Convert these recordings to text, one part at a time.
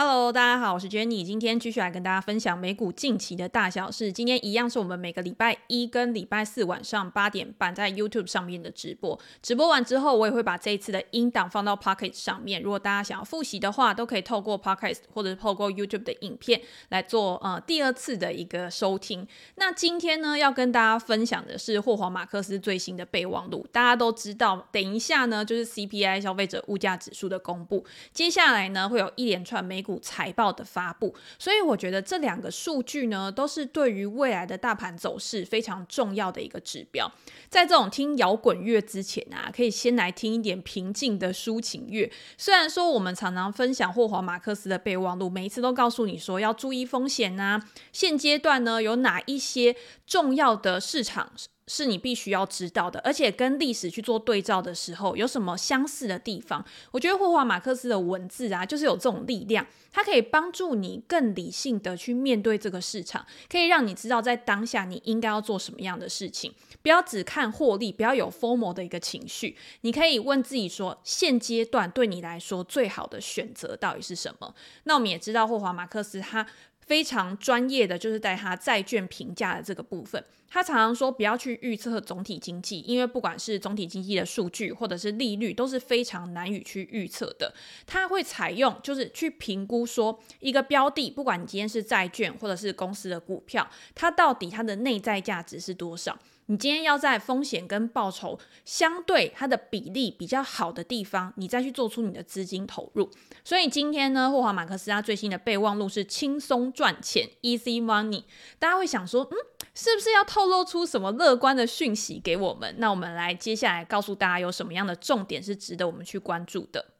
Hello，大家好，我是 Jenny，今天继续来跟大家分享美股近期的大小事。今天一样是我们每个礼拜一跟礼拜四晚上八点半在 YouTube 上面的直播。直播完之后，我也会把这一次的音档放到 Pocket 上面。如果大家想要复习的话，都可以透过 Pocket 或者透过 YouTube 的影片来做呃第二次的一个收听。那今天呢，要跟大家分享的是霍华马克斯最新的备忘录。大家都知道，等一下呢就是 CPI 消费者物价指数的公布，接下来呢会有一连串美股股财报的发布，所以我觉得这两个数据呢，都是对于未来的大盘走势非常重要的一个指标。在这种听摇滚乐之前啊，可以先来听一点平静的抒情乐。虽然说我们常常分享霍华马克思的备忘录，每一次都告诉你说要注意风险啊，现阶段呢有哪一些重要的市场。是你必须要知道的，而且跟历史去做对照的时候，有什么相似的地方？我觉得霍华马克思的文字啊，就是有这种力量，它可以帮助你更理性的去面对这个市场，可以让你知道在当下你应该要做什么样的事情，不要只看获利，不要有 FOMO 的一个情绪。你可以问自己说，现阶段对你来说最好的选择到底是什么？那我们也知道霍华马克思他。非常专业的，就是在他债券评价的这个部分，他常常说不要去预测总体经济，因为不管是总体经济的数据或者是利率都是非常难以去预测的。他会采用就是去评估说一个标的，不管你今天是债券或者是公司的股票，它到底它的内在价值是多少？你今天要在风险跟报酬相对它的比例比较好的地方，你再去做出你的资金投入。所以今天呢，霍华马克思他最新的备忘录是轻松赚钱 （Easy Money）。大家会想说，嗯，是不是要透露出什么乐观的讯息给我们？那我们来接下来告诉大家有什么样的重点是值得我们去关注的。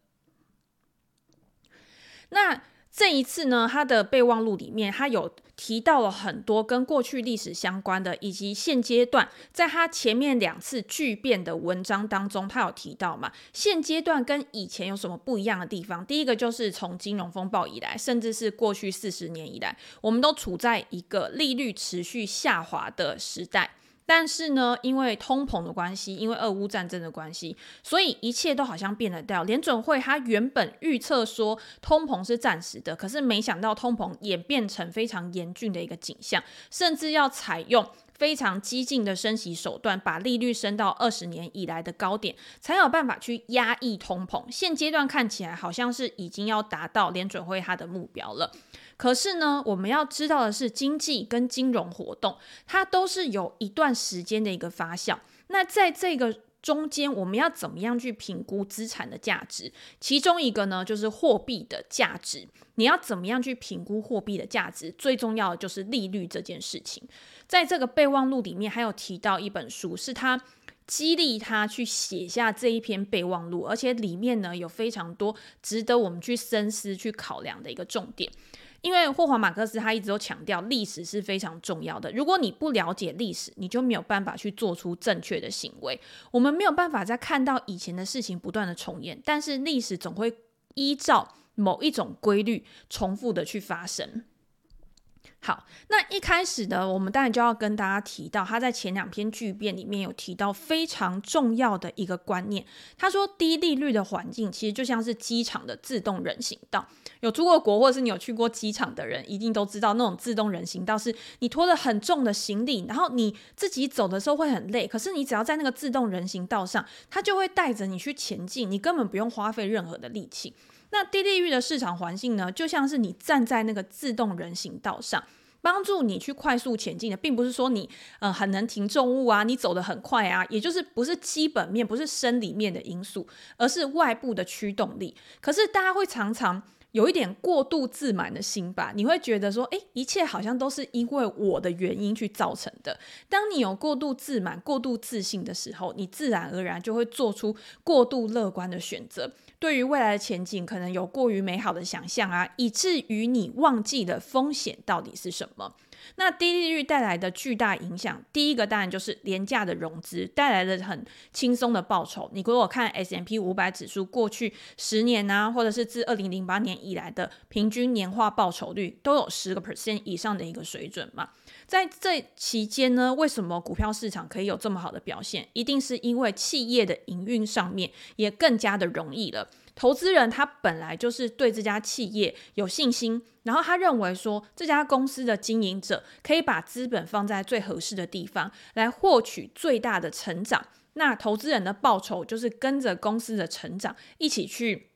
那这一次呢，他的备忘录里面，他有提到了很多跟过去历史相关的，以及现阶段在他前面两次巨变的文章当中，他有提到嘛，现阶段跟以前有什么不一样的地方？第一个就是从金融风暴以来，甚至是过去四十年以来，我们都处在一个利率持续下滑的时代。但是呢，因为通膨的关系，因为俄乌战争的关系，所以一切都好像变了调。联准会它原本预测说通膨是暂时的，可是没想到通膨演变成非常严峻的一个景象，甚至要采用非常激进的升息手段，把利率升到二十年以来的高点，才有办法去压抑通膨。现阶段看起来好像是已经要达到联准会它的目标了。可是呢，我们要知道的是，经济跟金融活动，它都是有一段时间的一个发酵。那在这个中间，我们要怎么样去评估资产的价值？其中一个呢，就是货币的价值。你要怎么样去评估货币的价值？最重要的就是利率这件事情。在这个备忘录里面，还有提到一本书，是他激励他去写下这一篇备忘录，而且里面呢，有非常多值得我们去深思、去考量的一个重点。因为霍华马克思他一直都强调历史是非常重要的。如果你不了解历史，你就没有办法去做出正确的行为。我们没有办法再看到以前的事情不断的重演，但是历史总会依照某一种规律重复的去发生。好，那一开始呢，我们当然就要跟大家提到，他在前两篇巨变里面有提到非常重要的一个观念。他说，低利率的环境其实就像是机场的自动人行道。有出过国或者是你有去过机场的人，一定都知道那种自动人行道是你拖了很重的行李，然后你自己走的时候会很累，可是你只要在那个自动人行道上，它就会带着你去前进，你根本不用花费任何的力气。那低利率的市场环境呢，就像是你站在那个自动人行道上，帮助你去快速前进的，并不是说你呃很能停重物啊，你走得很快啊，也就是不是基本面，不是生理面的因素，而是外部的驱动力。可是大家会常常有一点过度自满的心吧？你会觉得说，诶，一切好像都是因为我的原因去造成的。当你有过度自满、过度自信的时候，你自然而然就会做出过度乐观的选择。对于未来的前景，可能有过于美好的想象啊，以至于你忘记了风险到底是什么。那低利率带来的巨大影响，第一个当然就是廉价的融资带来的很轻松的报酬。你给我看 S M P 五百指数过去十年啊，或者是自二零零八年以来的平均年化报酬率，都有十个 percent 以上的一个水准嘛。在这期间呢，为什么股票市场可以有这么好的表现？一定是因为企业的营运上面也更加的容易了。投资人他本来就是对这家企业有信心，然后他认为说这家公司的经营者可以把资本放在最合适的地方，来获取最大的成长。那投资人的报酬就是跟着公司的成长一起去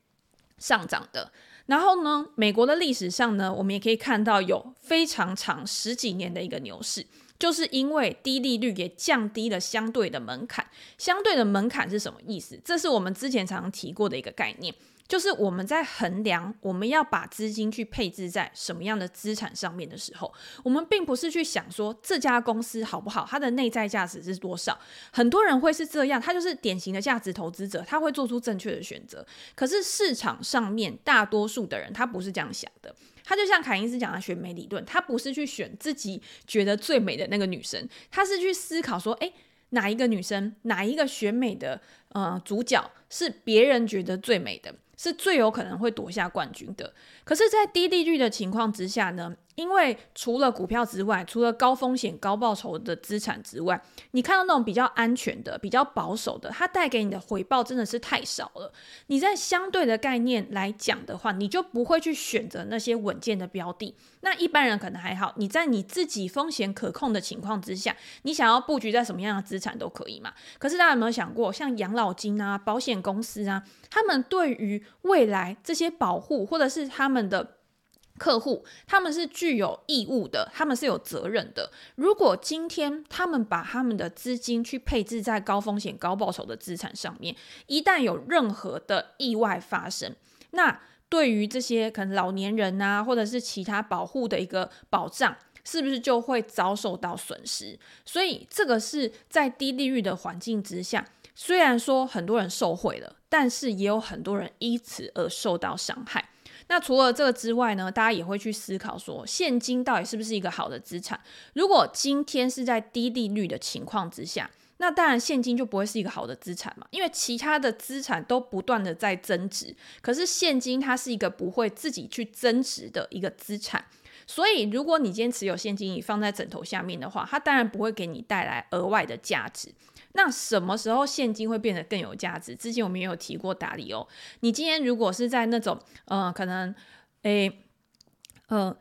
上涨的。然后呢，美国的历史上呢，我们也可以看到有非常长十几年的一个牛市，就是因为低利率也降低了相对的门槛。相对的门槛是什么意思？这是我们之前常常提过的一个概念。就是我们在衡量我们要把资金去配置在什么样的资产上面的时候，我们并不是去想说这家公司好不好，它的内在价值是多少。很多人会是这样，他就是典型的价值投资者，他会做出正确的选择。可是市场上面大多数的人，他不是这样想的。他就像凯因斯讲的选美理论，他不是去选自己觉得最美的那个女生，他是去思考说，诶，哪一个女生，哪一个选美的呃主角是别人觉得最美的。是最有可能会夺下冠军的。可是，在低利率的情况之下呢，因为除了股票之外，除了高风险高报酬的资产之外，你看到那种比较安全的、比较保守的，它带给你的回报真的是太少了。你在相对的概念来讲的话，你就不会去选择那些稳健的标的。那一般人可能还好，你在你自己风险可控的情况之下，你想要布局在什么样的资产都可以嘛。可是大家有没有想过，像养老金啊、保险公司啊，他们对于未来这些保护，或者是他们的客户，他们是具有义务的，他们是有责任的。如果今天他们把他们的资金去配置在高风险高报酬的资产上面，一旦有任何的意外发生，那对于这些可能老年人啊，或者是其他保护的一个保障，是不是就会遭受到损失？所以这个是在低利率的环境之下，虽然说很多人受惠了，但是也有很多人因此而受到伤害。那除了这个之外呢，大家也会去思考说，现金到底是不是一个好的资产？如果今天是在低利率的情况之下，那当然现金就不会是一个好的资产嘛，因为其他的资产都不断的在增值，可是现金它是一个不会自己去增值的一个资产。所以，如果你今天持有现金，你放在枕头下面的话，它当然不会给你带来额外的价值。那什么时候现金会变得更有价值？之前我们也有提过打理哦。你今天如果是在那种，呃，可能，诶，呃，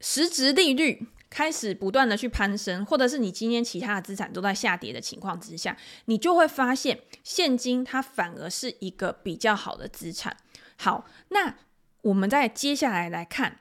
实质利率开始不断的去攀升，或者是你今天其他的资产都在下跌的情况之下，你就会发现现金它反而是一个比较好的资产。好，那我们再接下来来看。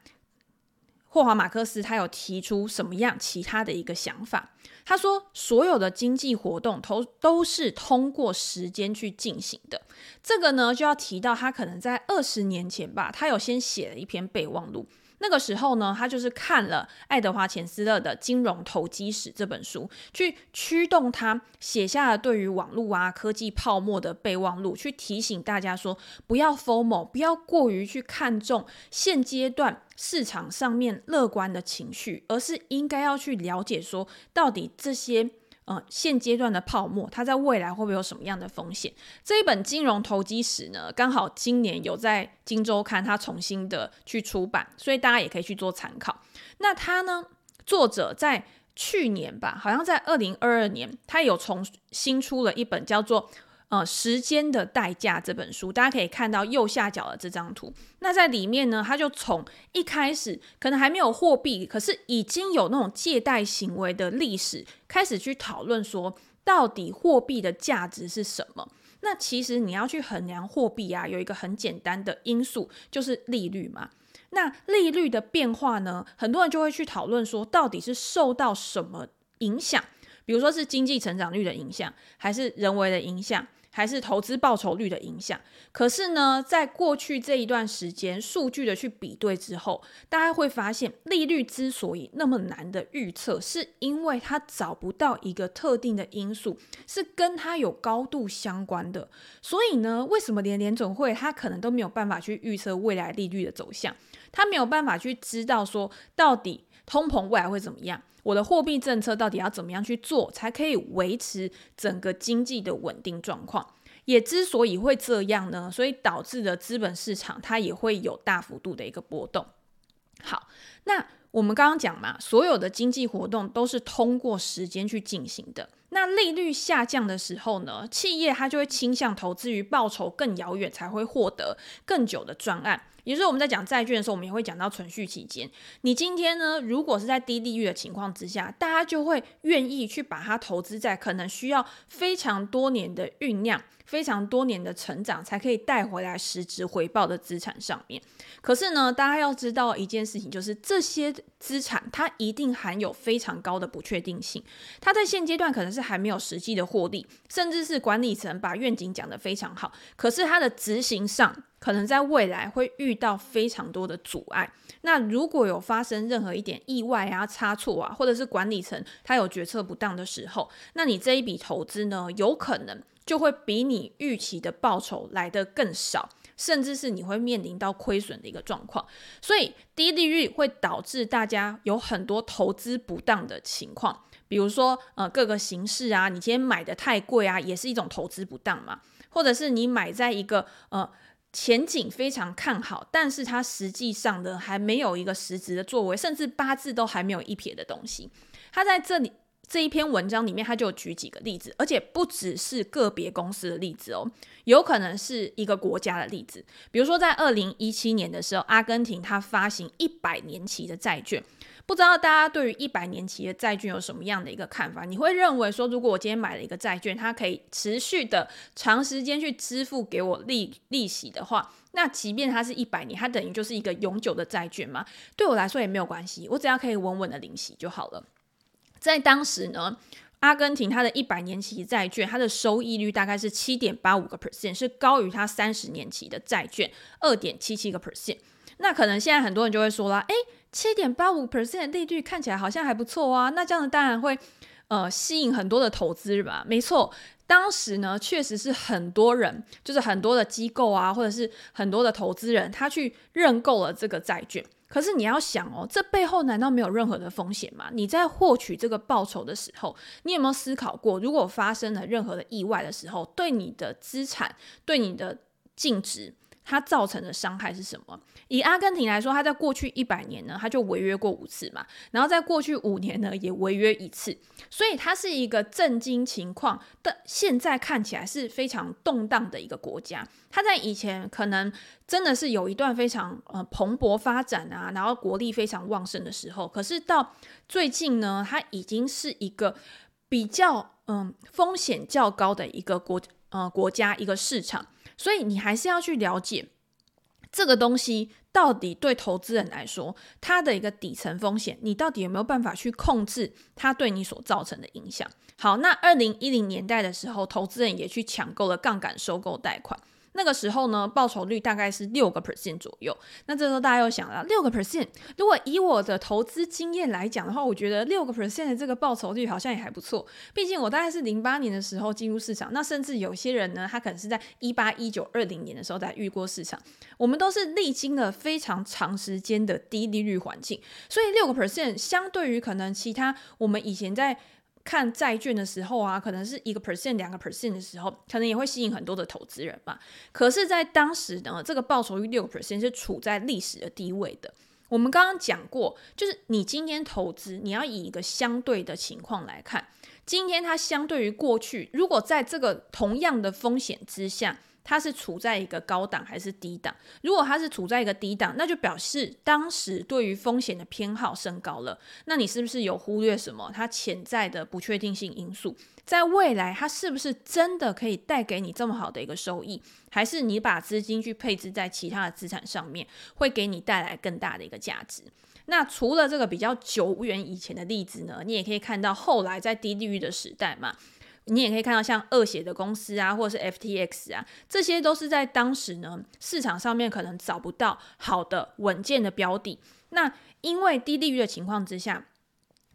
霍华马克斯他有提出什么样其他的一个想法？他说，所有的经济活动都都是通过时间去进行的。这个呢，就要提到他可能在二十年前吧，他有先写了一篇备忘录。那个时候呢，他就是看了爱德华钱斯勒的《金融投机史》这本书，去驱动他写下了对于网络啊、科技泡沫的备忘录，去提醒大家说，不要 FOMO，不要过于去看重现阶段市场上面乐观的情绪，而是应该要去了解说，到底这些。嗯，现阶段的泡沫，它在未来会不会有什么样的风险？这一本金融投机史呢，刚好今年有在《金周刊》它重新的去出版，所以大家也可以去做参考。那它呢，作者在去年吧，好像在二零二二年，他有重新出了一本叫做。呃，时间的代价这本书，大家可以看到右下角的这张图。那在里面呢，他就从一开始可能还没有货币，可是已经有那种借贷行为的历史，开始去讨论说，到底货币的价值是什么？那其实你要去衡量货币啊，有一个很简单的因素，就是利率嘛。那利率的变化呢，很多人就会去讨论说，到底是受到什么影响？比如说是经济成长率的影响，还是人为的影响？还是投资报酬率的影响。可是呢，在过去这一段时间，数据的去比对之后，大家会发现，利率之所以那么难的预测，是因为它找不到一个特定的因素是跟它有高度相关的。所以呢，为什么连联总会它可能都没有办法去预测未来利率的走向？它没有办法去知道说，到底通膨未来会怎么样？我的货币政策到底要怎么样去做，才可以维持整个经济的稳定状况？也之所以会这样呢，所以导致的资本市场它也会有大幅度的一个波动。好，那我们刚刚讲嘛，所有的经济活动都是通过时间去进行的。那利率下降的时候呢，企业它就会倾向投资于报酬更遥远才会获得更久的专案。也就是我们在讲债券的时候，我们也会讲到存续期间。你今天呢，如果是在低利率的情况之下，大家就会愿意去把它投资在可能需要非常多年的酝酿。非常多年的成长才可以带回来实质回报的资产上面。可是呢，大家要知道一件事情，就是这些资产它一定含有非常高的不确定性。它在现阶段可能是是还没有实际的获利，甚至是管理层把愿景讲得非常好，可是它的执行上可能在未来会遇到非常多的阻碍。那如果有发生任何一点意外啊、差错啊，或者是管理层他有决策不当的时候，那你这一笔投资呢，有可能。就会比你预期的报酬来得更少，甚至是你会面临到亏损的一个状况。所以低利率会导致大家有很多投资不当的情况，比如说呃各个形式啊，你今天买的太贵啊，也是一种投资不当嘛。或者是你买在一个呃前景非常看好，但是它实际上呢还没有一个实质的作为，甚至八字都还没有一撇的东西，它在这里。这一篇文章里面，他就举几个例子，而且不只是个别公司的例子哦，有可能是一个国家的例子。比如说，在二零一七年的时候，阿根廷它发行一百年期的债券，不知道大家对于一百年期的债券有什么样的一个看法？你会认为说，如果我今天买了一个债券，它可以持续的长时间去支付给我利利息的话，那即便它是一百年，它等于就是一个永久的债券吗？对我来说也没有关系，我只要可以稳稳的领息就好了。在当时呢，阿根廷它的一百年期债券，它的收益率大概是七点八五个 percent，是高于它三十年期的债券二点七七个 percent。那可能现在很多人就会说啦，诶，七点八五 percent 的利率看起来好像还不错啊，那这样子当然会呃吸引很多的投资吧？没错，当时呢确实是很多人，就是很多的机构啊，或者是很多的投资人，他去认购了这个债券。可是你要想哦，这背后难道没有任何的风险吗？你在获取这个报酬的时候，你有没有思考过，如果发生了任何的意外的时候，对你的资产、对你的净值？它造成的伤害是什么？以阿根廷来说，它在过去一百年呢，它就违约过五次嘛，然后在过去五年呢，也违约一次，所以它是一个震惊情况的，现在看起来是非常动荡的一个国家。它在以前可能真的是有一段非常呃蓬勃发展啊，然后国力非常旺盛的时候，可是到最近呢，它已经是一个比较嗯、风险较高的一个国呃国家一个市场。所以你还是要去了解这个东西到底对投资人来说，它的一个底层风险，你到底有没有办法去控制它对你所造成的影响？好，那二零一零年代的时候，投资人也去抢购了杠杆收购贷款。那个时候呢，报酬率大概是六个 percent 左右。那这时候大家又想了，六个 percent，如果以我的投资经验来讲的话，我觉得六个 percent 的这个报酬率好像也还不错。毕竟我大概是零八年的时候进入市场，那甚至有些人呢，他可能是在一八、一九、二零年的时候才遇过市场。我们都是历经了非常长时间的低利率环境，所以六个 percent 相对于可能其他我们以前在看债券的时候啊，可能是一个 percent、两个 percent 的时候，可能也会吸引很多的投资人嘛。可是，在当时呢，这个报酬率六个 percent 是处在历史的低位的。我们刚刚讲过，就是你今天投资，你要以一个相对的情况来看，今天它相对于过去，如果在这个同样的风险之下。它是处在一个高档还是低档？如果它是处在一个低档，那就表示当时对于风险的偏好升高了。那你是不是有忽略什么？它潜在的不确定性因素，在未来它是不是真的可以带给你这么好的一个收益？还是你把资金去配置在其他的资产上面，会给你带来更大的一个价值？那除了这个比较久远以前的例子呢？你也可以看到后来在低利率的时代嘛。你也可以看到像恶血的公司啊，或者是 FTX 啊，这些都是在当时呢，市场上面可能找不到好的稳健的标的。那因为低利率的情况之下。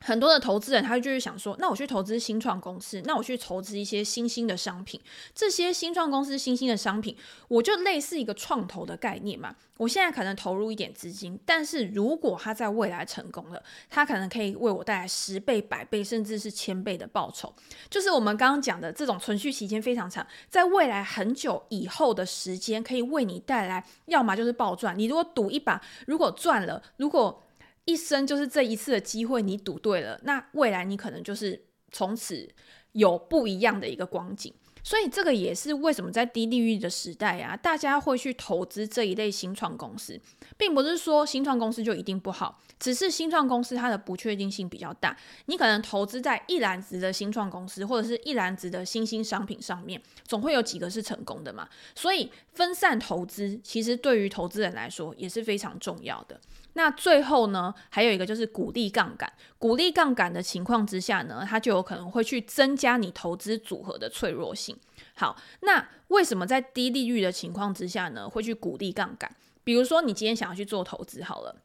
很多的投资人，他就是想说，那我去投资新创公司，那我去投资一些新兴的商品，这些新创公司新兴的商品，我就类似一个创投的概念嘛。我现在可能投入一点资金，但是如果它在未来成功了，它可能可以为我带来十倍、百倍，甚至是千倍的报酬。就是我们刚刚讲的这种存续期间非常长，在未来很久以后的时间，可以为你带来，要么就是暴赚。你如果赌一把，如果赚了，如果一生就是这一次的机会，你赌对了，那未来你可能就是从此有不一样的一个光景。所以这个也是为什么在低利率的时代啊，大家会去投资这一类新创公司，并不是说新创公司就一定不好，只是新创公司它的不确定性比较大。你可能投资在一篮子的新创公司或者是一篮子的新兴商品上面，总会有几个是成功的嘛。所以分散投资其实对于投资人来说也是非常重要的。那最后呢，还有一个就是鼓励杠杆。鼓励杠杆的情况之下呢，它就有可能会去增加你投资组合的脆弱性。好，那为什么在低利率的情况之下呢，会去鼓励杠杆？比如说你今天想要去做投资好了，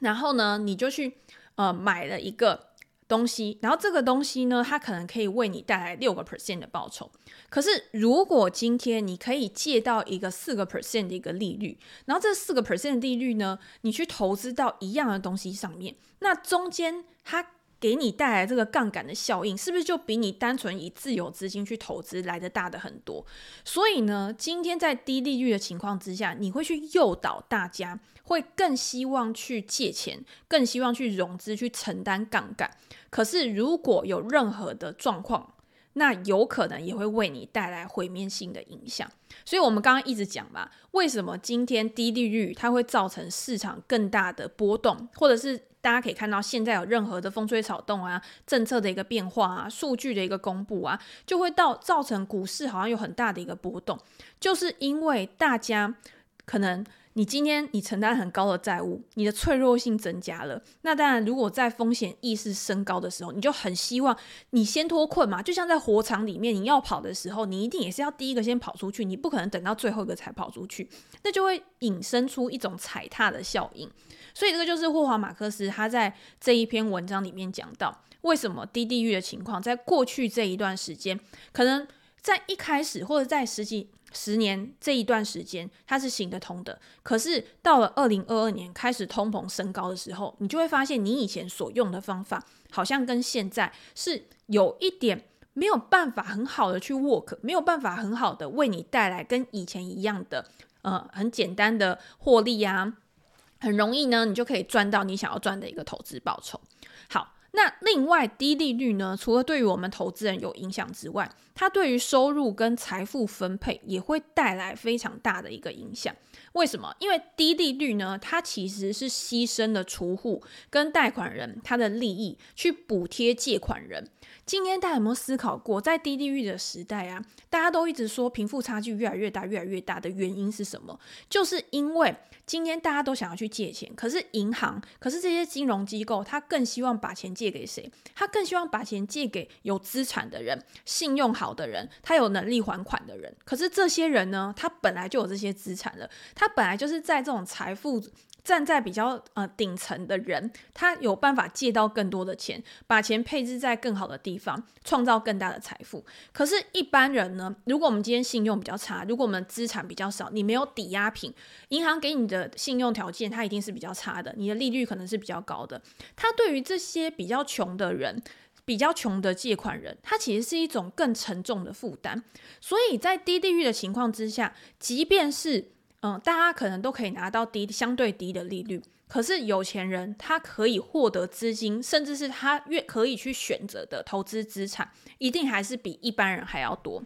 然后呢，你就去呃买了一个。东西，然后这个东西呢，它可能可以为你带来六个 percent 的报酬。可是，如果今天你可以借到一个四个 percent 的一个利率，然后这四个 percent 的利率呢，你去投资到一样的东西上面，那中间它给你带来这个杠杆的效应，是不是就比你单纯以自有资金去投资来得大的很多？所以呢，今天在低利率的情况之下，你会去诱导大家。会更希望去借钱，更希望去融资，去承担杠杆。可是如果有任何的状况，那有可能也会为你带来毁灭性的影响。所以，我们刚刚一直讲嘛，为什么今天低利率它会造成市场更大的波动，或者是大家可以看到现在有任何的风吹草动啊，政策的一个变化啊，数据的一个公布啊，就会到造成股市好像有很大的一个波动，就是因为大家可能。你今天你承担很高的债务，你的脆弱性增加了。那当然，如果在风险意识升高的时候，你就很希望你先脱困嘛。就像在火场里面，你要跑的时候，你一定也是要第一个先跑出去，你不可能等到最后一个才跑出去，那就会引申出一种踩踏的效应。所以这个就是霍华马克思他在这一篇文章里面讲到，为什么低利率的情况在过去这一段时间，可能在一开始或者在实际。十年这一段时间，它是行得通的。可是到了二零二二年开始通膨升高的时候，你就会发现，你以前所用的方法，好像跟现在是有一点没有办法很好的去 work，没有办法很好的为你带来跟以前一样的，呃，很简单的获利啊，很容易呢，你就可以赚到你想要赚的一个投资报酬。那另外，低利率呢，除了对于我们投资人有影响之外，它对于收入跟财富分配也会带来非常大的一个影响。为什么？因为低利率呢，它其实是牺牲了储户跟贷款人他的利益，去补贴借款人。今天大家有没有思考过，在低利率的时代啊，大家都一直说贫富差距越来越大，越来越大的原因是什么？就是因为今天大家都想要去借钱，可是银行，可是这些金融机构，他更希望把钱借给谁？他更希望把钱借给有资产的人、信用好的人、他有能力还款的人。可是这些人呢，他本来就有这些资产了，他他本来就是在这种财富。站在比较呃顶层的人，他有办法借到更多的钱，把钱配置在更好的地方，创造更大的财富。可是，一般人呢？如果我们今天信用比较差，如果我们资产比较少，你没有抵押品，银行给你的信用条件，它一定是比较差的，你的利率可能是比较高的。它对于这些比较穷的人，比较穷的借款人，它其实是一种更沉重的负担。所以在低利率的情况之下，即便是嗯，大家可能都可以拿到低相对低的利率，可是有钱人他可以获得资金，甚至是他越可以去选择的投资资产，一定还是比一般人还要多。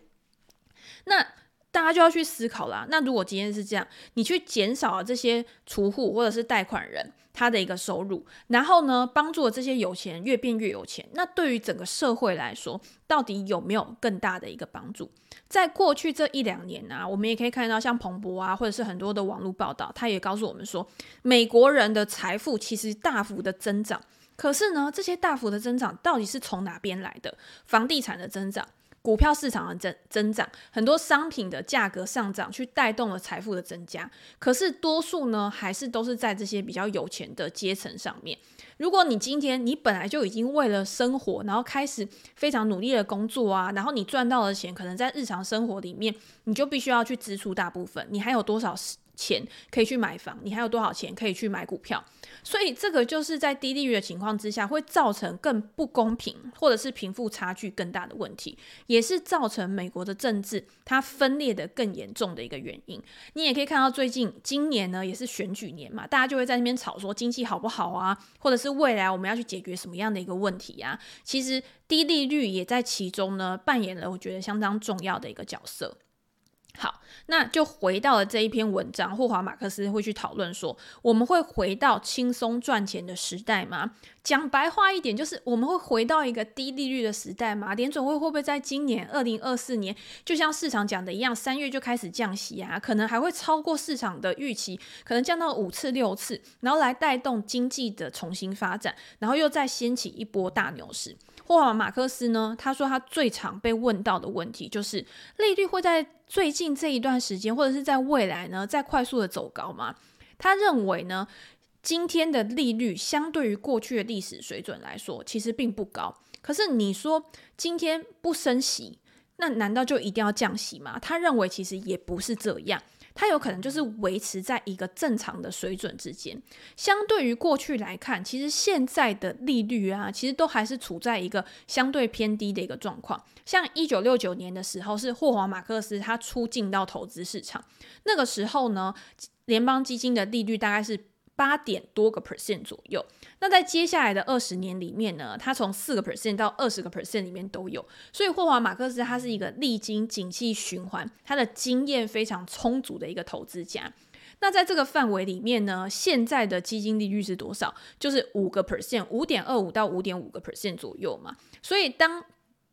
那大家就要去思考啦。那如果今天是这样，你去减少了这些储户或者是贷款人他的一个收入，然后呢，帮助了这些有钱人越变越有钱，那对于整个社会来说，到底有没有更大的一个帮助？在过去这一两年啊，我们也可以看到，像彭博啊，或者是很多的网络报道，他也告诉我们说，美国人的财富其实大幅的增长。可是呢，这些大幅的增长到底是从哪边来的？房地产的增长。股票市场的增增长，很多商品的价格上涨，去带动了财富的增加。可是多数呢，还是都是在这些比较有钱的阶层上面。如果你今天你本来就已经为了生活，然后开始非常努力的工作啊，然后你赚到的钱，可能在日常生活里面，你就必须要去支出大部分。你还有多少钱可以去买房，你还有多少钱可以去买股票。所以这个就是在低利率的情况之下，会造成更不公平，或者是贫富差距更大的问题，也是造成美国的政治它分裂的更严重的一个原因。你也可以看到，最近今年呢也是选举年嘛，大家就会在那边吵说经济好不好啊，或者是未来我们要去解决什么样的一个问题啊。其实低利率也在其中呢扮演了我觉得相当重要的一个角色。好，那就回到了这一篇文章，霍华马克思会去讨论说，我们会回到轻松赚钱的时代吗？讲白话一点，就是我们会回到一个低利率的时代吗？联准会会不会在今年二零二四年，就像市场讲的一样，三月就开始降息啊？可能还会超过市场的预期，可能降到五次六次，然后来带动经济的重新发展，然后又再掀起一波大牛市。霍华马克思呢，他说他最常被问到的问题就是利率会在最近这一段时间，或者是在未来呢，再快速的走高吗？他认为呢，今天的利率相对于过去的历史水准来说，其实并不高。可是你说今天不升息，那难道就一定要降息吗？他认为其实也不是这样。它有可能就是维持在一个正常的水准之间，相对于过去来看，其实现在的利率啊，其实都还是处在一个相对偏低的一个状况。像一九六九年的时候，是霍华马克思他出境到投资市场，那个时候呢，联邦基金的利率大概是。八点多个 percent 左右，那在接下来的二十年里面呢，它从四个 percent 到二十个 percent 里面都有。所以霍华马克斯他是一个历经景气循环，他的经验非常充足的一个投资家。那在这个范围里面呢，现在的基金利率是多少？就是五个 percent，五点二五到五点五个 percent 左右嘛。所以当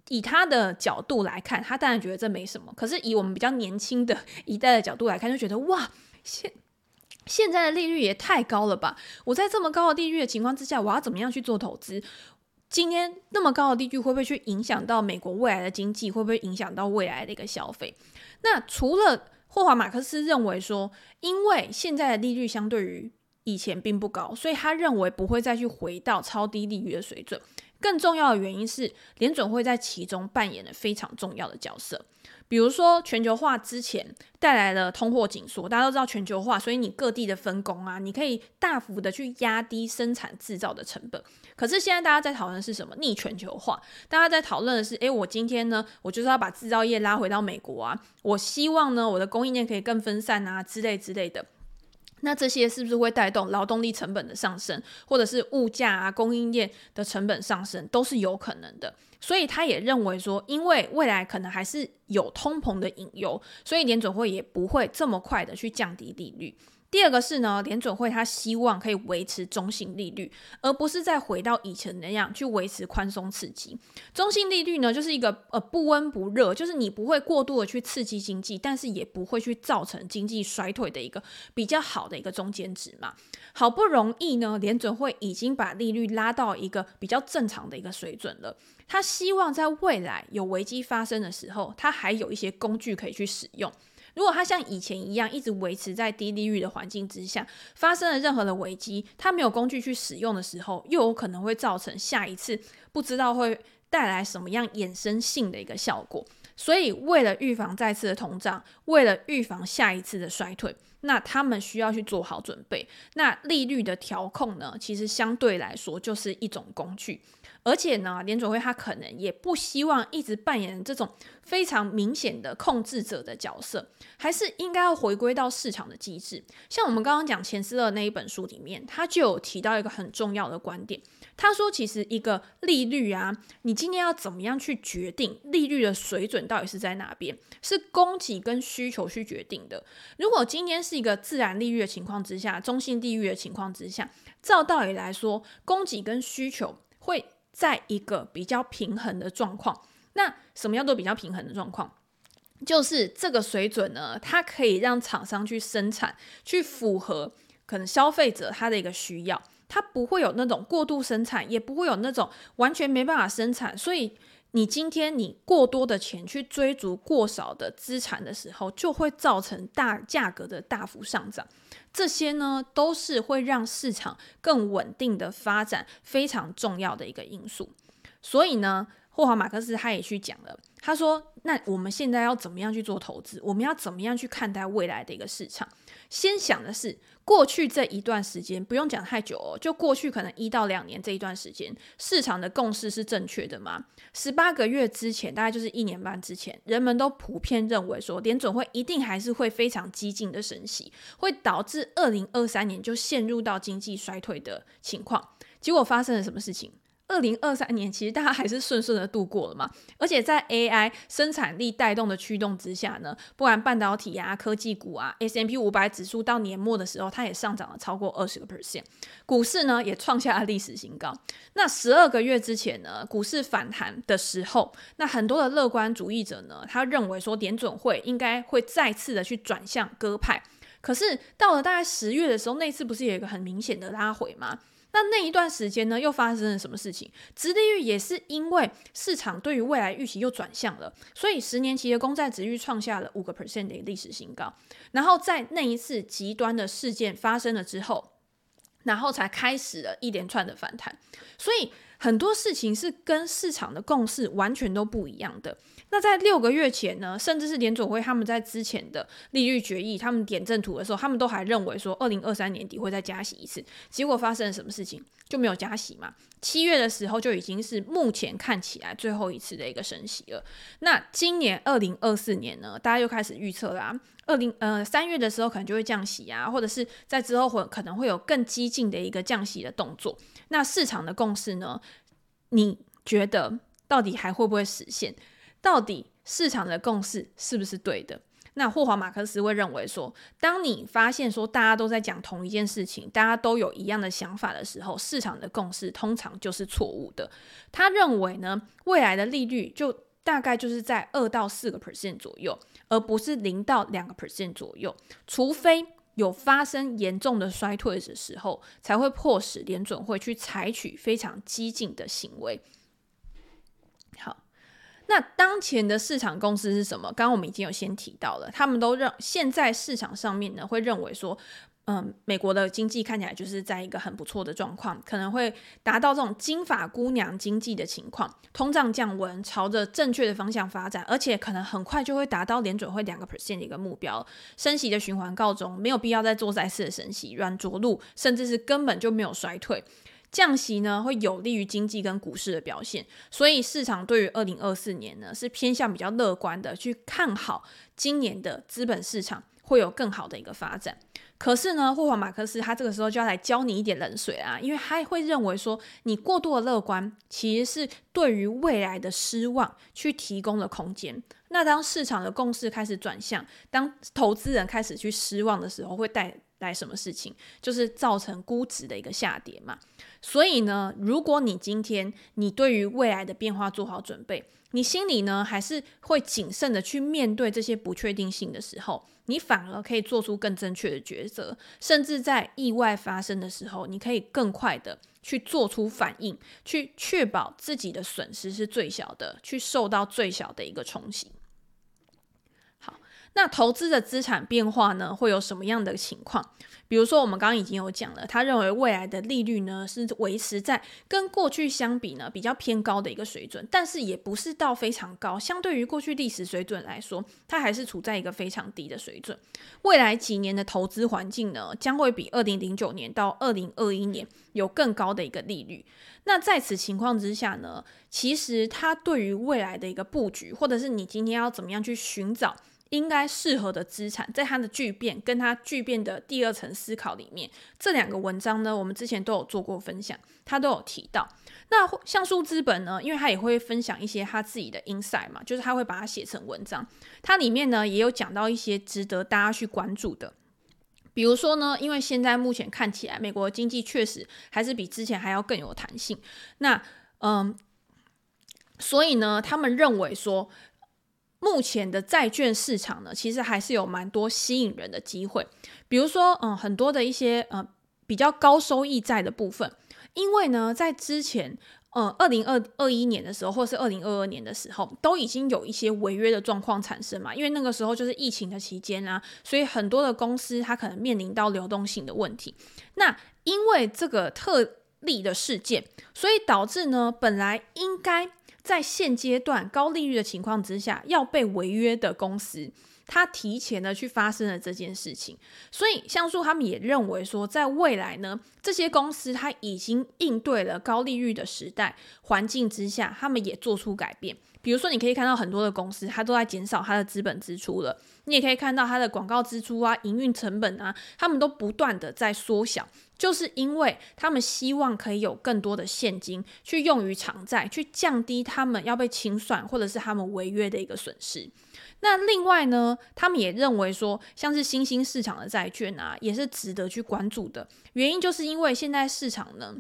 以他的角度来看，他当然觉得这没什么。可是以我们比较年轻的一代的角度来看，就觉得哇，现现在的利率也太高了吧！我在这么高的利率的情况之下，我要怎么样去做投资？今天那么高的利率会不会去影响到美国未来的经济？会不会影响到未来的一个消费？那除了霍华马克思认为说，因为现在的利率相对于以前并不高，所以他认为不会再去回到超低利率的水准。更重要的原因是，联准会在其中扮演了非常重要的角色。比如说，全球化之前带来的通货紧缩，大家都知道全球化，所以你各地的分工啊，你可以大幅的去压低生产制造的成本。可是现在大家在讨论是什么？逆全球化，大家在讨论的是，诶，我今天呢，我就是要把制造业拉回到美国啊，我希望呢，我的供应链可以更分散啊，之类之类的。那这些是不是会带动劳动力成本的上升，或者是物价啊、供应链的成本上升，都是有可能的。所以他也认为说，因为未来可能还是有通膨的隐忧，所以联准会也不会这么快的去降低利率。第二个是呢，联准会他希望可以维持中性利率，而不是再回到以前那样去维持宽松刺激。中性利率呢，就是一个呃不温不热，就是你不会过度的去刺激经济，但是也不会去造成经济衰退的一个比较好的一个中间值嘛。好不容易呢，联准会已经把利率拉到一个比较正常的一个水准了，他希望在未来有危机发生的时候，他还有一些工具可以去使用。如果它像以前一样一直维持在低利率的环境之下，发生了任何的危机，它没有工具去使用的时候，又有可能会造成下一次不知道会带来什么样衍生性的一个效果。所以，为了预防再次的通胀，为了预防下一次的衰退，那他们需要去做好准备。那利率的调控呢，其实相对来说就是一种工具。而且呢，联准会他可能也不希望一直扮演这种非常明显的控制者的角色，还是应该要回归到市场的机制。像我们刚刚讲钱斯勒那一本书里面，他就有提到一个很重要的观点。他说，其实一个利率啊，你今天要怎么样去决定利率的水准到底是在哪边，是供给跟需求去决定的。如果今天是一个自然利率的情况之下，中性利率的情况之下，照道理来说，供给跟需求会。在一个比较平衡的状况，那什么叫做比较平衡的状况？就是这个水准呢，它可以让厂商去生产，去符合可能消费者他的一个需要，它不会有那种过度生产，也不会有那种完全没办法生产，所以。你今天你过多的钱去追逐过少的资产的时候，就会造成大价格的大幅上涨。这些呢，都是会让市场更稳定的发展非常重要的一个因素。所以呢，霍华马克思他也去讲了，他说：“那我们现在要怎么样去做投资？我们要怎么样去看待未来的一个市场？先想的是过去这一段时间，不用讲太久哦，就过去可能一到两年这一段时间，市场的共识是正确的吗？十八个月之前，大概就是一年半之前，人们都普遍认为说，联总会一定还是会非常激进的升息，会导致二零二三年就陷入到经济衰退的情况。结果发生了什么事情？”二零二三年其实大家还是顺顺的度过了嘛，而且在 AI 生产力带动的驱动之下呢，不管半导体啊、科技股啊，S M P 五百指数到年末的时候，它也上涨了超过二十个 percent，股市呢也创下了历史新高。那十二个月之前呢，股市反弹的时候，那很多的乐观主义者呢，他认为说联准会应该会再次的去转向鸽派，可是到了大概十月的时候，那次不是有一个很明显的拉回吗？那那一段时间呢，又发生了什么事情？殖利率也是因为市场对于未来预期又转向了，所以十年期的公债殖率创下了五个 percent 的历史新高。然后在那一次极端的事件发生了之后，然后才开始了一连串的反弹。所以很多事情是跟市场的共识完全都不一样的。那在六个月前呢，甚至是联总会他们在之前的利率决议，他们点阵图的时候，他们都还认为说，二零二三年底会再加息一次。结果发生了什么事情？就没有加息嘛。七月的时候就已经是目前看起来最后一次的一个升息了。那今年二零二四年呢，大家又开始预测啦。二零呃三月的时候可能就会降息啊，或者是在之后会可能会有更激进的一个降息的动作。那市场的共识呢？你觉得到底还会不会实现？到底市场的共识是不是对的？那霍华马克思会认为说，当你发现说大家都在讲同一件事情，大家都有一样的想法的时候，市场的共识通常就是错误的。他认为呢，未来的利率就大概就是在二到四个 percent 左右，而不是零到两个 percent 左右，除非有发生严重的衰退的时候，才会迫使联准会去采取非常激进的行为。好。那当前的市场公司是什么？刚刚我们已经有先提到了，他们都认现在市场上面呢会认为说，嗯，美国的经济看起来就是在一个很不错的状况，可能会达到这种金发姑娘经济的情况，通胀降温，朝着正确的方向发展，而且可能很快就会达到联准会两个 percent 的一个目标，升息的循环告终，没有必要再做再次的升息，软着陆，甚至是根本就没有衰退。降息呢，会有利于经济跟股市的表现，所以市场对于二零二四年呢是偏向比较乐观的，去看好今年的资本市场会有更好的一个发展。可是呢，霍华马克思他这个时候就要来浇你一点冷水啊，因为他会认为说，你过度的乐观其实是对于未来的失望去提供了空间。那当市场的共识开始转向，当投资人开始去失望的时候，会带来什么事情？就是造成估值的一个下跌嘛。所以呢，如果你今天你对于未来的变化做好准备，你心里呢还是会谨慎的去面对这些不确定性的时候，你反而可以做出更正确的抉择，甚至在意外发生的时候，你可以更快的去做出反应，去确保自己的损失是最小的，去受到最小的一个冲击。那投资的资产变化呢，会有什么样的情况？比如说，我们刚刚已经有讲了，他认为未来的利率呢是维持在跟过去相比呢比较偏高的一个水准，但是也不是到非常高，相对于过去历史水准来说，它还是处在一个非常低的水准。未来几年的投资环境呢，将会比二零零九年到二零二一年有更高的一个利率。那在此情况之下呢，其实它对于未来的一个布局，或者是你今天要怎么样去寻找。应该适合的资产，在它的巨变跟它巨变的第二层思考里面，这两个文章呢，我们之前都有做过分享，他都有提到。那橡树资本呢，因为他也会分享一些他自己的 insight 嘛，就是他会把它写成文章，它里面呢也有讲到一些值得大家去关注的，比如说呢，因为现在目前看起来，美国经济确实还是比之前还要更有弹性。那嗯，所以呢，他们认为说。目前的债券市场呢，其实还是有蛮多吸引人的机会，比如说，嗯，很多的一些呃比较高收益债的部分，因为呢，在之前，呃，二零二二一年的时候，或是二零二二年的时候，都已经有一些违约的状况产生嘛，因为那个时候就是疫情的期间啊，所以很多的公司它可能面临到流动性的问题。那因为这个特例的事件，所以导致呢，本来应该在现阶段高利率的情况之下，要被违约的公司，他提前的去发生了这件事情。所以像素他们也认为说，在未来呢，这些公司他已经应对了高利率的时代环境之下，他们也做出改变。比如说，你可以看到很多的公司，它都在减少它的资本支出了。你也可以看到它的广告支出啊、营运成本啊，他们都不断的在缩小，就是因为他们希望可以有更多的现金去用于偿债，去降低他们要被清算或者是他们违约的一个损失。那另外呢，他们也认为说，像是新兴市场的债券啊，也是值得去关注的。原因就是因为现在市场呢。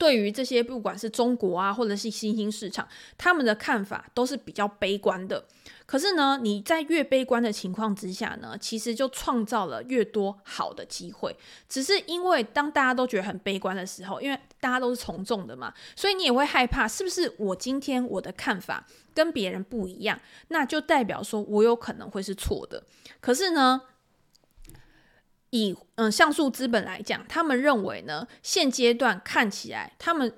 对于这些不管是中国啊，或者是新兴市场，他们的看法都是比较悲观的。可是呢，你在越悲观的情况之下呢，其实就创造了越多好的机会。只是因为当大家都觉得很悲观的时候，因为大家都是从众的嘛，所以你也会害怕，是不是我今天我的看法跟别人不一样，那就代表说我有可能会是错的。可是呢，以嗯橡树资本来讲，他们认为呢，现阶段看起来他们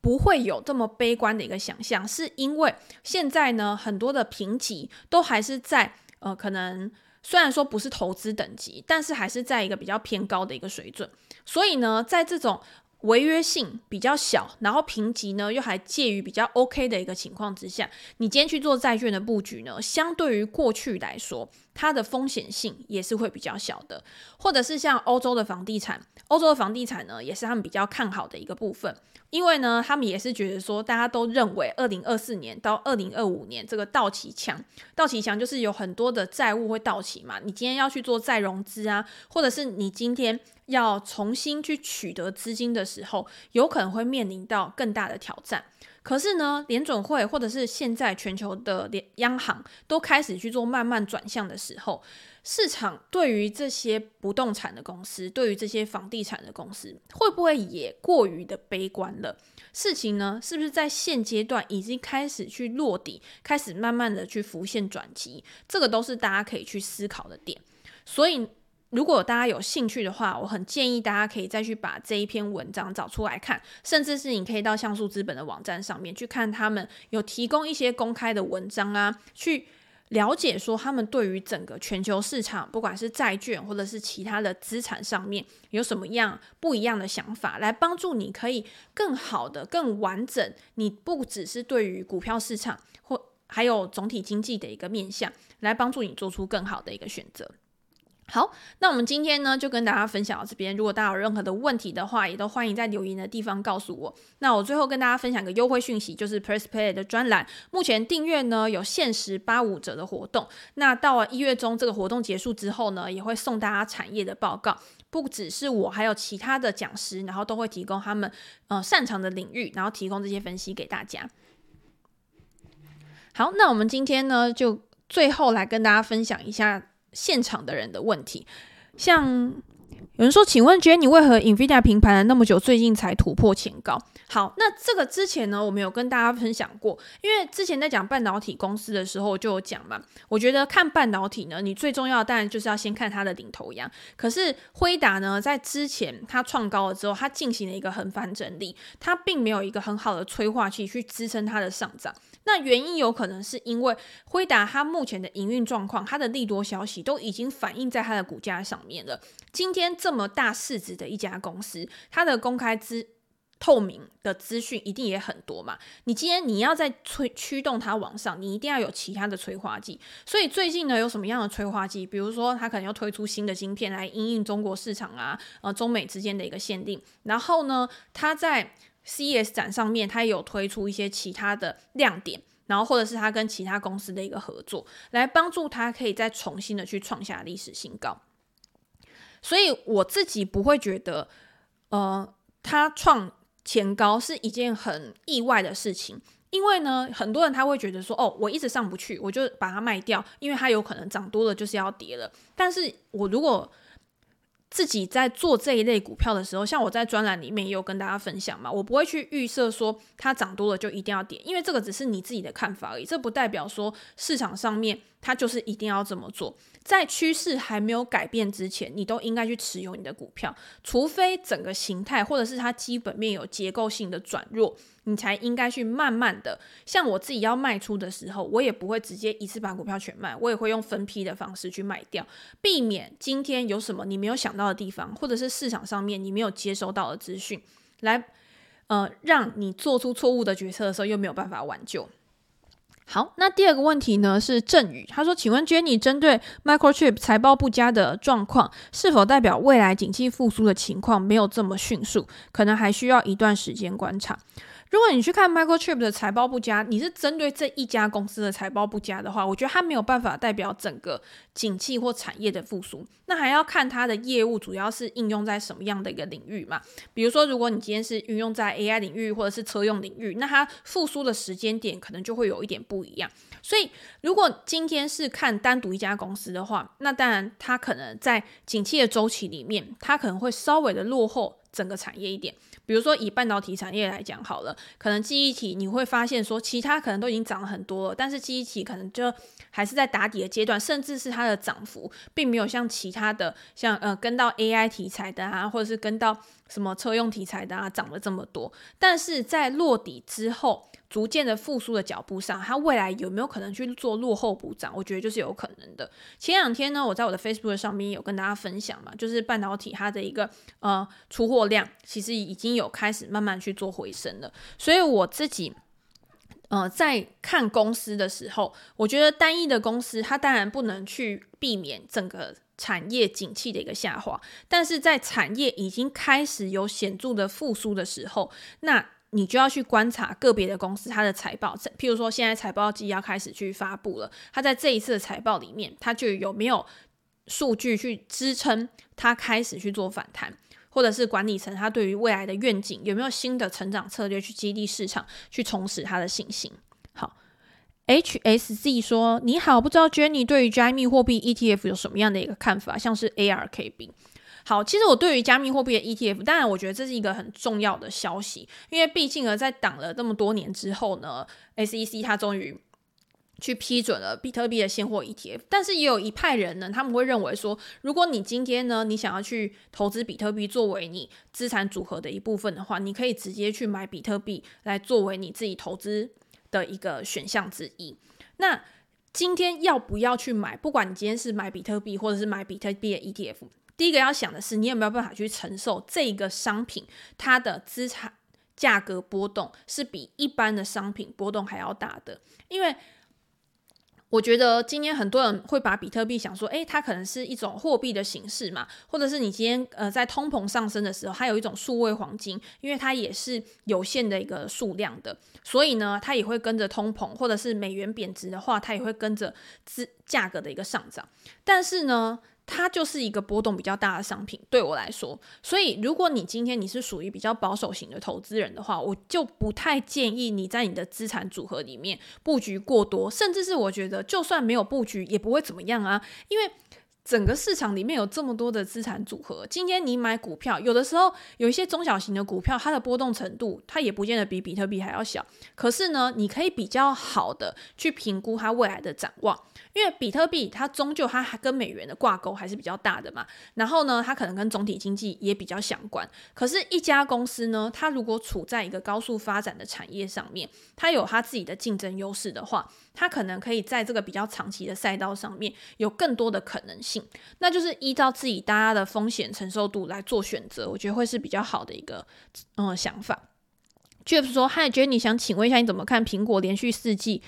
不会有这么悲观的一个想象，是因为现在呢很多的评级都还是在呃可能虽然说不是投资等级，但是还是在一个比较偏高的一个水准，所以呢在这种。违约性比较小，然后评级呢又还介于比较 OK 的一个情况之下，你今天去做债券的布局呢，相对于过去来说，它的风险性也是会比较小的。或者是像欧洲的房地产，欧洲的房地产呢也是他们比较看好的一个部分，因为呢他们也是觉得说，大家都认为二零二四年到二零二五年这个到期墙，到期墙就是有很多的债务会到期嘛，你今天要去做再融资啊，或者是你今天。要重新去取得资金的时候，有可能会面临到更大的挑战。可是呢，联准会或者是现在全球的联央行都开始去做慢慢转向的时候，市场对于这些不动产的公司，对于这些房地产的公司，会不会也过于的悲观了？事情呢，是不是在现阶段已经开始去落底，开始慢慢的去浮现转机？这个都是大家可以去思考的点。所以。如果大家有兴趣的话，我很建议大家可以再去把这一篇文章找出来看，甚至是你可以到像素资本的网站上面去看，他们有提供一些公开的文章啊，去了解说他们对于整个全球市场，不管是债券或者是其他的资产上面有什么样不一样的想法，来帮助你可以更好的、更完整。你不只是对于股票市场或还有总体经济的一个面向，来帮助你做出更好的一个选择。好，那我们今天呢就跟大家分享到这边。如果大家有任何的问题的话，也都欢迎在留言的地方告诉我。那我最后跟大家分享一个优惠讯息，就是 PressPlay 的专栏，目前订阅呢有限时八五折的活动。那到了一月中这个活动结束之后呢，也会送大家产业的报告，不只是我，还有其他的讲师，然后都会提供他们呃擅长的领域，然后提供这些分析给大家。好，那我们今天呢就最后来跟大家分享一下。现场的人的问题，像有人说，请问杰你为何 Nvidia 平盘了那么久，最近才突破前高？好，那这个之前呢，我们有跟大家分享过，因为之前在讲半导体公司的时候就有讲嘛。我觉得看半导体呢，你最重要的当然就是要先看它的领头羊。可是辉达呢，在之前它创高了之后，它进行了一个横盘整理，它并没有一个很好的催化剂去支撑它的上涨。那原因有可能是因为辉达它目前的营运状况，它的利多消息都已经反映在它的股价上面了。今天这么大市值的一家公司，它的公开资透明的资讯一定也很多嘛。你今天你要在催驱动它往上，你一定要有其他的催化剂。所以最近呢，有什么样的催化剂？比如说，它可能要推出新的晶片来应应中国市场啊，呃，中美之间的一个限定。然后呢，它在 CES 展上面，它也有推出一些其他的亮点，然后或者是它跟其他公司的一个合作，来帮助它可以再重新的去创下历史新高。所以我自己不会觉得，呃，它创前高是一件很意外的事情，因为呢，很多人他会觉得说，哦，我一直上不去，我就把它卖掉，因为它有可能涨多了就是要跌了。但是我如果自己在做这一类股票的时候，像我在专栏里面也有跟大家分享嘛，我不会去预设说它涨多了就一定要点，因为这个只是你自己的看法而已，这不代表说市场上面它就是一定要这么做。在趋势还没有改变之前，你都应该去持有你的股票，除非整个形态或者是它基本面有结构性的转弱，你才应该去慢慢的。像我自己要卖出的时候，我也不会直接一次把股票全卖，我也会用分批的方式去卖掉，避免今天有什么你没有想到的地方，或者是市场上面你没有接收到的资讯，来呃让你做出错误的决策的时候又没有办法挽救。好，那第二个问题呢是郑宇，他说：“请问 Jenny，针对 Microchip 财报不佳的状况，是否代表未来景气复苏的情况没有这么迅速，可能还需要一段时间观察？”如果你去看 Microchip 的财报不佳，你是针对这一家公司的财报不佳的话，我觉得它没有办法代表整个景气或产业的复苏。那还要看它的业务主要是应用在什么样的一个领域嘛？比如说，如果你今天是运用在 AI 领域或者是车用领域，那它复苏的时间点可能就会有一点不一样。所以，如果今天是看单独一家公司的话，那当然它可能在景气的周期里面，它可能会稍微的落后整个产业一点。比如说以半导体产业来讲好了，可能记忆体你会发现说，其他可能都已经涨了很多了，但是记忆体可能就还是在打底的阶段，甚至是它的涨幅并没有像其他的像呃跟到 AI 题材的啊，或者是跟到什么车用题材的啊涨了这么多，但是在落底之后。逐渐的复苏的脚步上，它未来有没有可能去做落后补涨？我觉得就是有可能的。前两天呢，我在我的 Facebook 上面有跟大家分享嘛，就是半导体它的一个呃出货量，其实已经有开始慢慢去做回升了。所以我自己呃在看公司的时候，我觉得单一的公司它当然不能去避免整个产业景气的一个下滑，但是在产业已经开始有显著的复苏的时候，那你就要去观察个别的公司，它的财报，譬如说现在财报季要开始去发布了，它在这一次的财报里面，它就有没有数据去支撑它开始去做反弹，或者是管理层它对于未来的愿景有没有新的成长策略去激励市场，去重拾它的信心。好，HSZ 说你好，不知道 Jenny 对于加密货币 ETF 有什么样的一个看法，像是 ARKB。好，其实我对于加密货币的 ETF，当然我觉得这是一个很重要的消息，因为毕竟呢，在挡了这么多年之后呢，SEC 它终于去批准了比特币的现货 ETF。但是也有一派人呢，他们会认为说，如果你今天呢，你想要去投资比特币作为你资产组合的一部分的话，你可以直接去买比特币来作为你自己投资的一个选项之一。那今天要不要去买？不管你今天是买比特币，或者是买比特币的 ETF。第一个要想的是，你有没有办法去承受这个商品它的资产价格波动是比一般的商品波动还要大的？因为我觉得今天很多人会把比特币想说，诶，它可能是一种货币的形式嘛，或者是你今天呃在通膨上升的时候，它有一种数位黄金，因为它也是有限的一个数量的，所以呢，它也会跟着通膨，或者是美元贬值的话，它也会跟着资价格的一个上涨。但是呢，它就是一个波动比较大的商品，对我来说。所以，如果你今天你是属于比较保守型的投资人的话，我就不太建议你在你的资产组合里面布局过多，甚至是我觉得就算没有布局也不会怎么样啊，因为。整个市场里面有这么多的资产组合，今天你买股票，有的时候有一些中小型的股票，它的波动程度，它也不见得比比特币还要小。可是呢，你可以比较好的去评估它未来的展望，因为比特币它终究它还跟美元的挂钩还是比较大的嘛。然后呢，它可能跟总体经济也比较相关。可是，一家公司呢，它如果处在一个高速发展的产业上面，它有它自己的竞争优势的话，它可能可以在这个比较长期的赛道上面有更多的可能性。那就是依照自己大家的风险承受度来做选择，我觉得会是比较好的一个嗯想法。Jeff 说：“Hi Jenny，想请问一下，你怎么看苹果连续四季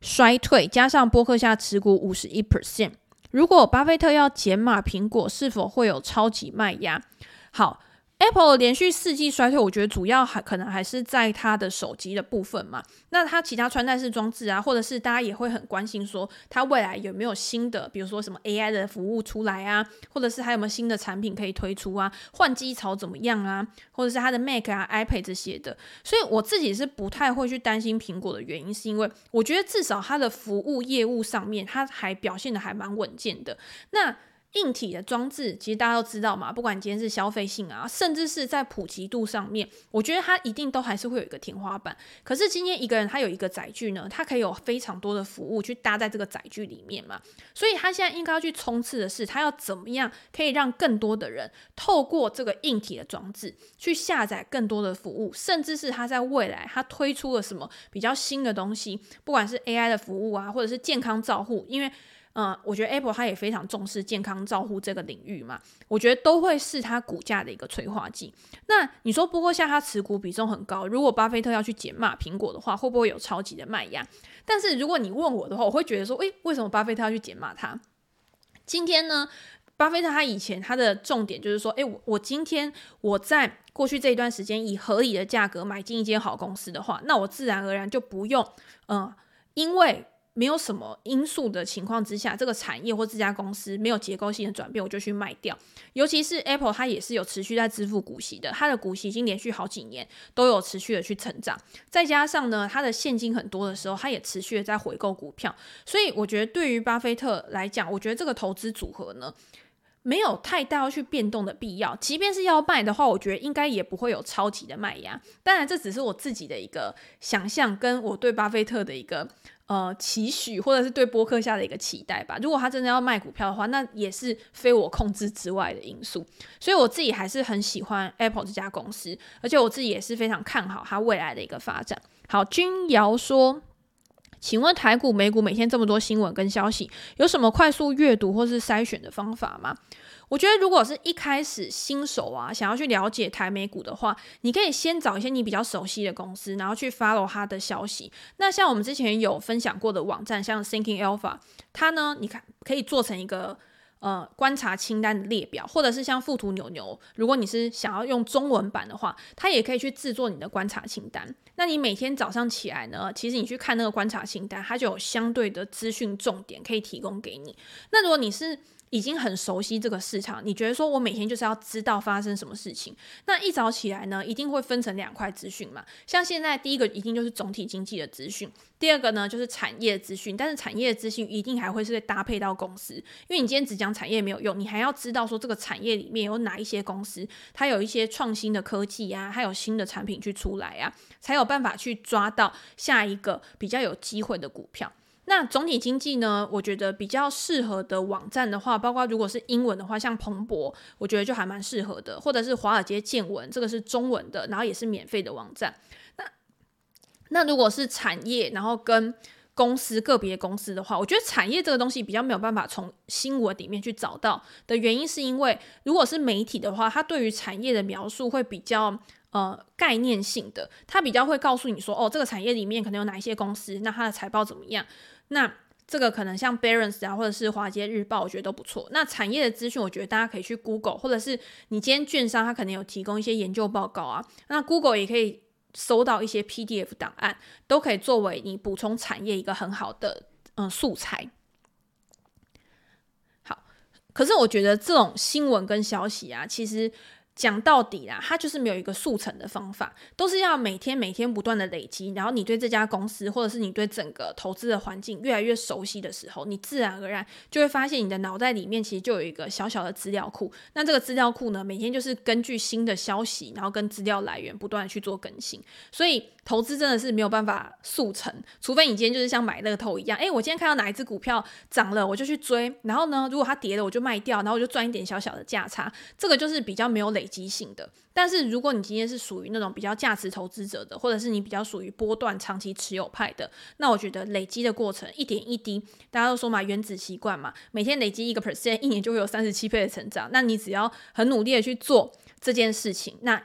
衰退，加上波克夏持股五十一 percent，如果巴菲特要减码苹果，是否会有超级卖压？”好。Apple 连续四季衰退，我觉得主要还可能还是在它的手机的部分嘛。那它其他穿戴式装置啊，或者是大家也会很关心说，它未来有没有新的，比如说什么 AI 的服务出来啊，或者是还有没有新的产品可以推出啊？换机潮怎么样啊？或者是它的 Mac 啊、iPad 这些的。所以我自己是不太会去担心苹果的原因，是因为我觉得至少它的服务业务上面，它还表现得还蛮稳健的。那硬体的装置，其实大家都知道嘛，不管今天是消费性啊，甚至是在普及度上面，我觉得它一定都还是会有一个天花板。可是今天一个人他有一个载具呢，他可以有非常多的服务去搭在这个载具里面嘛，所以他现在应该要去冲刺的是，他要怎么样可以让更多的人透过这个硬体的装置去下载更多的服务，甚至是他在未来他推出了什么比较新的东西，不管是 AI 的服务啊，或者是健康照护，因为。嗯，我觉得 Apple 它也非常重视健康照护这个领域嘛，我觉得都会是它股价的一个催化剂。那你说，不过像它持股比重很高，如果巴菲特要去减码苹果的话，会不会有超级的卖压？但是如果你问我的话，我会觉得说，诶，为什么巴菲特要去减码它？今天呢，巴菲特他以前他的重点就是说，诶，我我今天我在过去这一段时间以合理的价格买进一间好公司的话，那我自然而然就不用，嗯，因为。没有什么因素的情况之下，这个产业或这家公司没有结构性的转变，我就去卖掉。尤其是 Apple，它也是有持续在支付股息的，它的股息已经连续好几年都有持续的去成长。再加上呢，它的现金很多的时候，它也持续的在回购股票。所以我觉得对于巴菲特来讲，我觉得这个投资组合呢，没有太大要去变动的必要。即便是要卖的话，我觉得应该也不会有超级的卖压。当然，这只是我自己的一个想象，跟我对巴菲特的一个。呃，期许或者是对播客下的一个期待吧。如果他真的要卖股票的话，那也是非我控制之外的因素。所以我自己还是很喜欢 Apple 这家公司，而且我自己也是非常看好它未来的一个发展。好，君瑶说，请问台股、美股每天这么多新闻跟消息，有什么快速阅读或是筛选的方法吗？我觉得，如果是一开始新手啊，想要去了解台美股的话，你可以先找一些你比较熟悉的公司，然后去 follow 它的消息。那像我们之前有分享过的网站，像 Thinking Alpha，它呢，你看可以做成一个呃观察清单的列表，或者是像富图牛牛，如果你是想要用中文版的话，它也可以去制作你的观察清单。那你每天早上起来呢，其实你去看那个观察清单，它就有相对的资讯重点可以提供给你。那如果你是已经很熟悉这个市场，你觉得说我每天就是要知道发生什么事情？那一早起来呢，一定会分成两块资讯嘛。像现在第一个一定就是总体经济的资讯，第二个呢就是产业资讯。但是产业资讯一定还会是搭配到公司，因为你今天只讲产业没有用，你还要知道说这个产业里面有哪一些公司，它有一些创新的科技啊，还有新的产品去出来啊，才有办法去抓到下一个比较有机会的股票。那总体经济呢，我觉得比较适合的网站的话，包括如果是英文的话，像彭博，我觉得就还蛮适合的，或者是华尔街见闻，这个是中文的，然后也是免费的网站。那那如果是产业，然后跟公司个别公司的话，我觉得产业这个东西比较没有办法从新闻里面去找到的原因，是因为如果是媒体的话，它对于产业的描述会比较。呃，概念性的，它比较会告诉你说，哦，这个产业里面可能有哪一些公司，那它的财报怎么样？那这个可能像 Barons 啊，或者是华街日报，我觉得都不错。那产业的资讯，我觉得大家可以去 Google，或者是你今天券商，它可能有提供一些研究报告啊。那 Google 也可以搜到一些 PDF 档案，都可以作为你补充产业一个很好的嗯、素材。好，可是我觉得这种新闻跟消息啊，其实。讲到底啦，它就是没有一个速成的方法，都是要每天每天不断的累积。然后你对这家公司，或者是你对整个投资的环境越来越熟悉的时候，你自然而然就会发现你的脑袋里面其实就有一个小小的资料库。那这个资料库呢，每天就是根据新的消息，然后跟资料来源不断的去做更新。所以投资真的是没有办法速成，除非你今天就是像买乐透一样，诶，我今天看到哪一只股票涨了，我就去追。然后呢，如果它跌了，我就卖掉，然后我就赚一点小小的价差。这个就是比较没有累。积性的，但是如果你今天是属于那种比较价值投资者的，或者是你比较属于波段长期持有派的，那我觉得累积的过程一点一滴，大家都说嘛，原子习惯嘛，每天累积一个 percent，一年就会有三十七倍的成长。那你只要很努力的去做这件事情，那。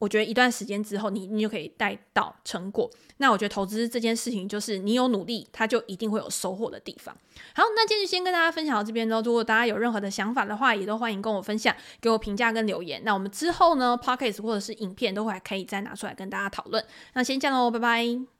我觉得一段时间之后你，你就可以带到成果。那我觉得投资这件事情，就是你有努力，它就一定会有收获的地方。好，那今天就先跟大家分享到这边喽。如果大家有任何的想法的话，也都欢迎跟我分享，给我评价跟留言。那我们之后呢，Podcast 或者是影片都会还可以再拿出来跟大家讨论。那先这样喽，拜拜。